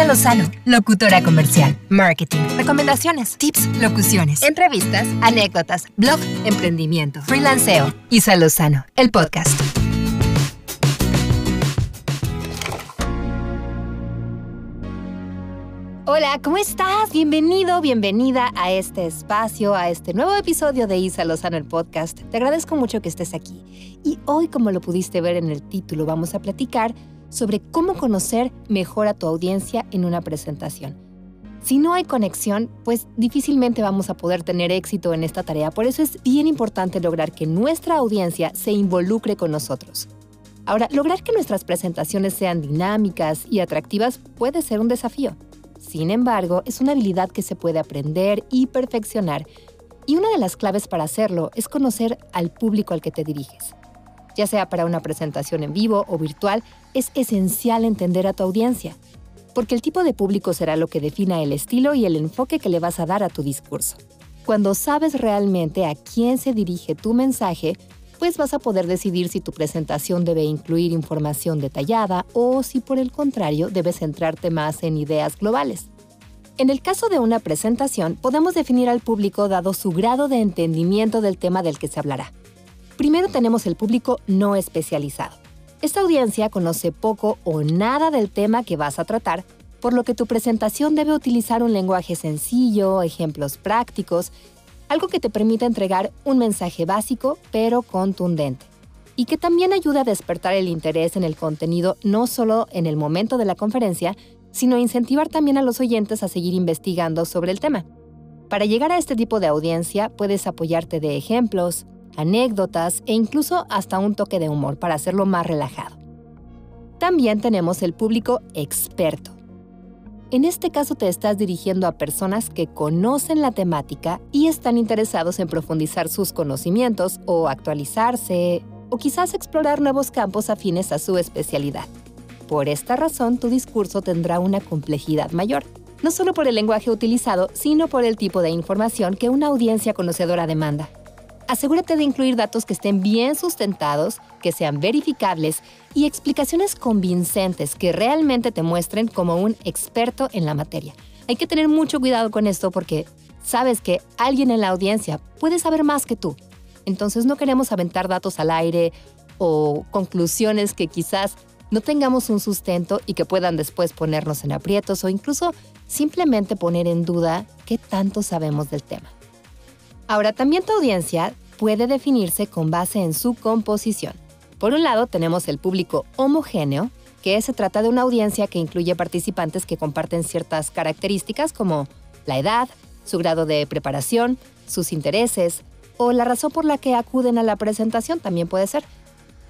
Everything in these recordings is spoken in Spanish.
Isa Lozano, locutora comercial, marketing, recomendaciones, tips, locuciones, entrevistas, anécdotas, blog, emprendimiento, freelanceo. Isa Lozano, el podcast. Hola, ¿cómo estás? Bienvenido, bienvenida a este espacio, a este nuevo episodio de Isa Lozano, el podcast. Te agradezco mucho que estés aquí. Y hoy, como lo pudiste ver en el título, vamos a platicar sobre cómo conocer mejor a tu audiencia en una presentación. Si no hay conexión, pues difícilmente vamos a poder tener éxito en esta tarea. Por eso es bien importante lograr que nuestra audiencia se involucre con nosotros. Ahora, lograr que nuestras presentaciones sean dinámicas y atractivas puede ser un desafío. Sin embargo, es una habilidad que se puede aprender y perfeccionar, y una de las claves para hacerlo es conocer al público al que te diriges. Ya sea para una presentación en vivo o virtual, es esencial entender a tu audiencia, porque el tipo de público será lo que defina el estilo y el enfoque que le vas a dar a tu discurso. Cuando sabes realmente a quién se dirige tu mensaje, pues vas a poder decidir si tu presentación debe incluir información detallada o si por el contrario debes centrarte más en ideas globales. En el caso de una presentación, podemos definir al público dado su grado de entendimiento del tema del que se hablará. Primero tenemos el público no especializado. Esta audiencia conoce poco o nada del tema que vas a tratar, por lo que tu presentación debe utilizar un lenguaje sencillo, ejemplos prácticos algo que te permita entregar un mensaje básico pero contundente y que también ayude a despertar el interés en el contenido no solo en el momento de la conferencia, sino incentivar también a los oyentes a seguir investigando sobre el tema. Para llegar a este tipo de audiencia puedes apoyarte de ejemplos, anécdotas e incluso hasta un toque de humor para hacerlo más relajado. También tenemos el público experto, en este caso te estás dirigiendo a personas que conocen la temática y están interesados en profundizar sus conocimientos o actualizarse o quizás explorar nuevos campos afines a su especialidad. Por esta razón, tu discurso tendrá una complejidad mayor, no solo por el lenguaje utilizado, sino por el tipo de información que una audiencia conocedora demanda asegúrate de incluir datos que estén bien sustentados, que sean verificables y explicaciones convincentes que realmente te muestren como un experto en la materia. Hay que tener mucho cuidado con esto porque sabes que alguien en la audiencia puede saber más que tú. Entonces no queremos aventar datos al aire o conclusiones que quizás no tengamos un sustento y que puedan después ponernos en aprietos o incluso simplemente poner en duda qué tanto sabemos del tema. Ahora, también tu audiencia puede definirse con base en su composición. Por un lado, tenemos el público homogéneo, que se trata de una audiencia que incluye participantes que comparten ciertas características como la edad, su grado de preparación, sus intereses o la razón por la que acuden a la presentación también puede ser.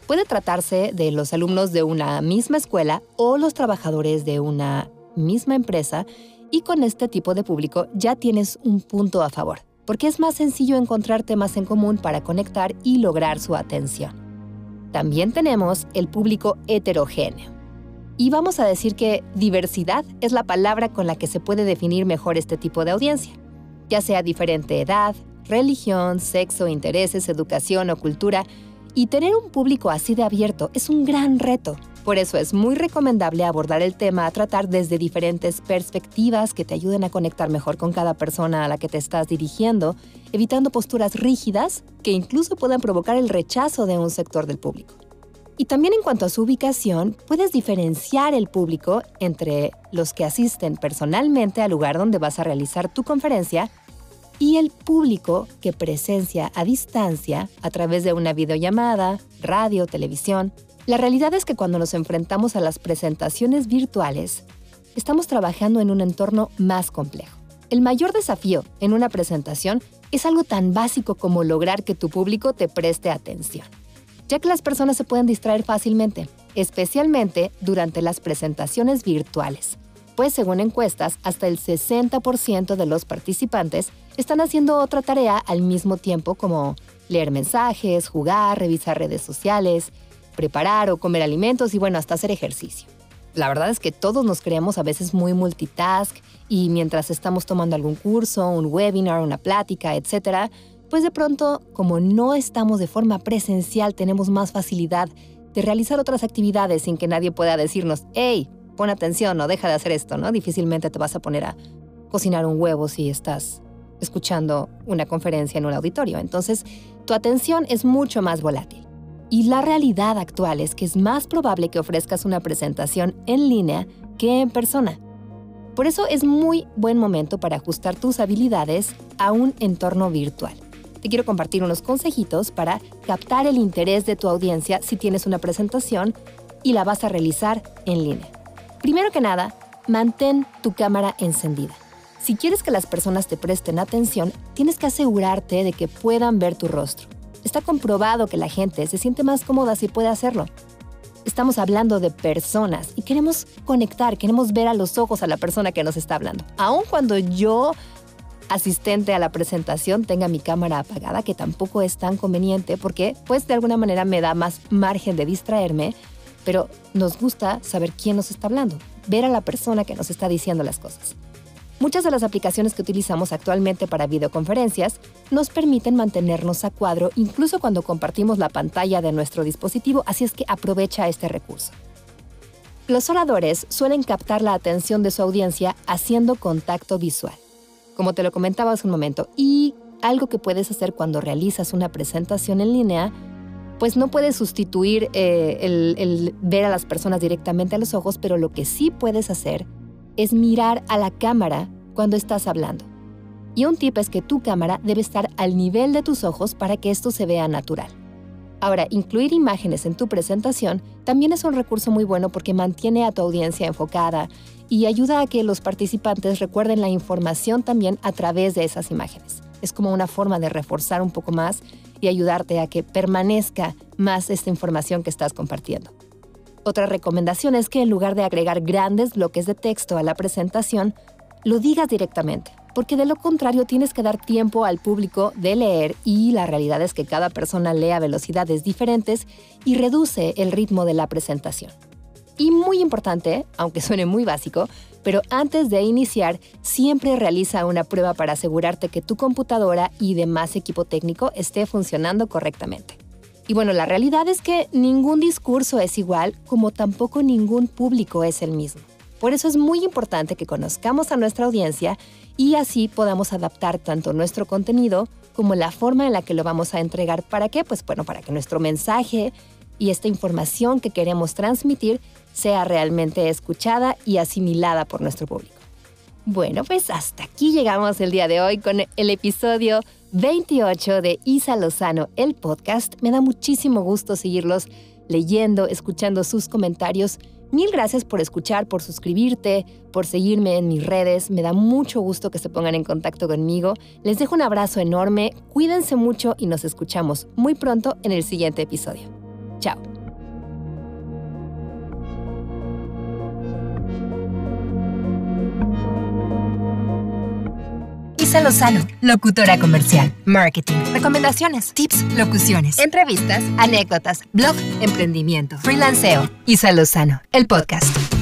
Puede tratarse de los alumnos de una misma escuela o los trabajadores de una misma empresa y con este tipo de público ya tienes un punto a favor porque es más sencillo encontrar temas en común para conectar y lograr su atención. También tenemos el público heterogéneo. Y vamos a decir que diversidad es la palabra con la que se puede definir mejor este tipo de audiencia, ya sea diferente edad, religión, sexo, intereses, educación o cultura, y tener un público así de abierto es un gran reto, por eso es muy recomendable abordar el tema a tratar desde diferentes perspectivas que te ayuden a conectar mejor con cada persona a la que te estás dirigiendo, evitando posturas rígidas que incluso puedan provocar el rechazo de un sector del público. Y también en cuanto a su ubicación, puedes diferenciar el público entre los que asisten personalmente al lugar donde vas a realizar tu conferencia y el público que presencia a distancia a través de una videollamada, radio, televisión la realidad es que cuando nos enfrentamos a las presentaciones virtuales, estamos trabajando en un entorno más complejo. El mayor desafío en una presentación es algo tan básico como lograr que tu público te preste atención, ya que las personas se pueden distraer fácilmente, especialmente durante las presentaciones virtuales, pues según encuestas, hasta el 60% de los participantes están haciendo otra tarea al mismo tiempo como leer mensajes, jugar, revisar redes sociales, preparar o comer alimentos y bueno, hasta hacer ejercicio. La verdad es que todos nos creemos a veces muy multitask y mientras estamos tomando algún curso, un webinar, una plática, etc., pues de pronto, como no estamos de forma presencial, tenemos más facilidad de realizar otras actividades sin que nadie pueda decirnos, hey, pon atención o deja de hacer esto, ¿no? Difícilmente te vas a poner a cocinar un huevo si estás escuchando una conferencia en un auditorio. Entonces, tu atención es mucho más volátil. Y la realidad actual es que es más probable que ofrezcas una presentación en línea que en persona. Por eso es muy buen momento para ajustar tus habilidades a un entorno virtual. Te quiero compartir unos consejitos para captar el interés de tu audiencia si tienes una presentación y la vas a realizar en línea. Primero que nada, mantén tu cámara encendida. Si quieres que las personas te presten atención, tienes que asegurarte de que puedan ver tu rostro. Está comprobado que la gente se siente más cómoda si puede hacerlo. Estamos hablando de personas y queremos conectar, queremos ver a los ojos a la persona que nos está hablando. Aun cuando yo, asistente a la presentación, tenga mi cámara apagada, que tampoco es tan conveniente porque pues de alguna manera me da más margen de distraerme, pero nos gusta saber quién nos está hablando, ver a la persona que nos está diciendo las cosas. Muchas de las aplicaciones que utilizamos actualmente para videoconferencias nos permiten mantenernos a cuadro incluso cuando compartimos la pantalla de nuestro dispositivo, así es que aprovecha este recurso. Los oradores suelen captar la atención de su audiencia haciendo contacto visual, como te lo comentaba hace un momento, y algo que puedes hacer cuando realizas una presentación en línea, pues no puedes sustituir eh, el, el ver a las personas directamente a los ojos, pero lo que sí puedes hacer es mirar a la cámara cuando estás hablando. Y un tip es que tu cámara debe estar al nivel de tus ojos para que esto se vea natural. Ahora, incluir imágenes en tu presentación también es un recurso muy bueno porque mantiene a tu audiencia enfocada y ayuda a que los participantes recuerden la información también a través de esas imágenes. Es como una forma de reforzar un poco más y ayudarte a que permanezca más esta información que estás compartiendo. Otra recomendación es que en lugar de agregar grandes bloques de texto a la presentación, lo digas directamente, porque de lo contrario tienes que dar tiempo al público de leer y la realidad es que cada persona lee a velocidades diferentes y reduce el ritmo de la presentación. Y muy importante, aunque suene muy básico, pero antes de iniciar, siempre realiza una prueba para asegurarte que tu computadora y demás equipo técnico esté funcionando correctamente. Y bueno, la realidad es que ningún discurso es igual como tampoco ningún público es el mismo. Por eso es muy importante que conozcamos a nuestra audiencia y así podamos adaptar tanto nuestro contenido como la forma en la que lo vamos a entregar. ¿Para qué? Pues bueno, para que nuestro mensaje y esta información que queremos transmitir sea realmente escuchada y asimilada por nuestro público. Bueno, pues hasta aquí llegamos el día de hoy con el episodio 28 de Isa Lozano, el podcast. Me da muchísimo gusto seguirlos leyendo, escuchando sus comentarios. Mil gracias por escuchar, por suscribirte, por seguirme en mis redes. Me da mucho gusto que se pongan en contacto conmigo. Les dejo un abrazo enorme, cuídense mucho y nos escuchamos muy pronto en el siguiente episodio. Chao. Isa Lozano, locutora comercial, marketing, recomendaciones, tips, locuciones, entrevistas, anécdotas, blog, emprendimiento, freelanceo. Isa Lozano, el podcast.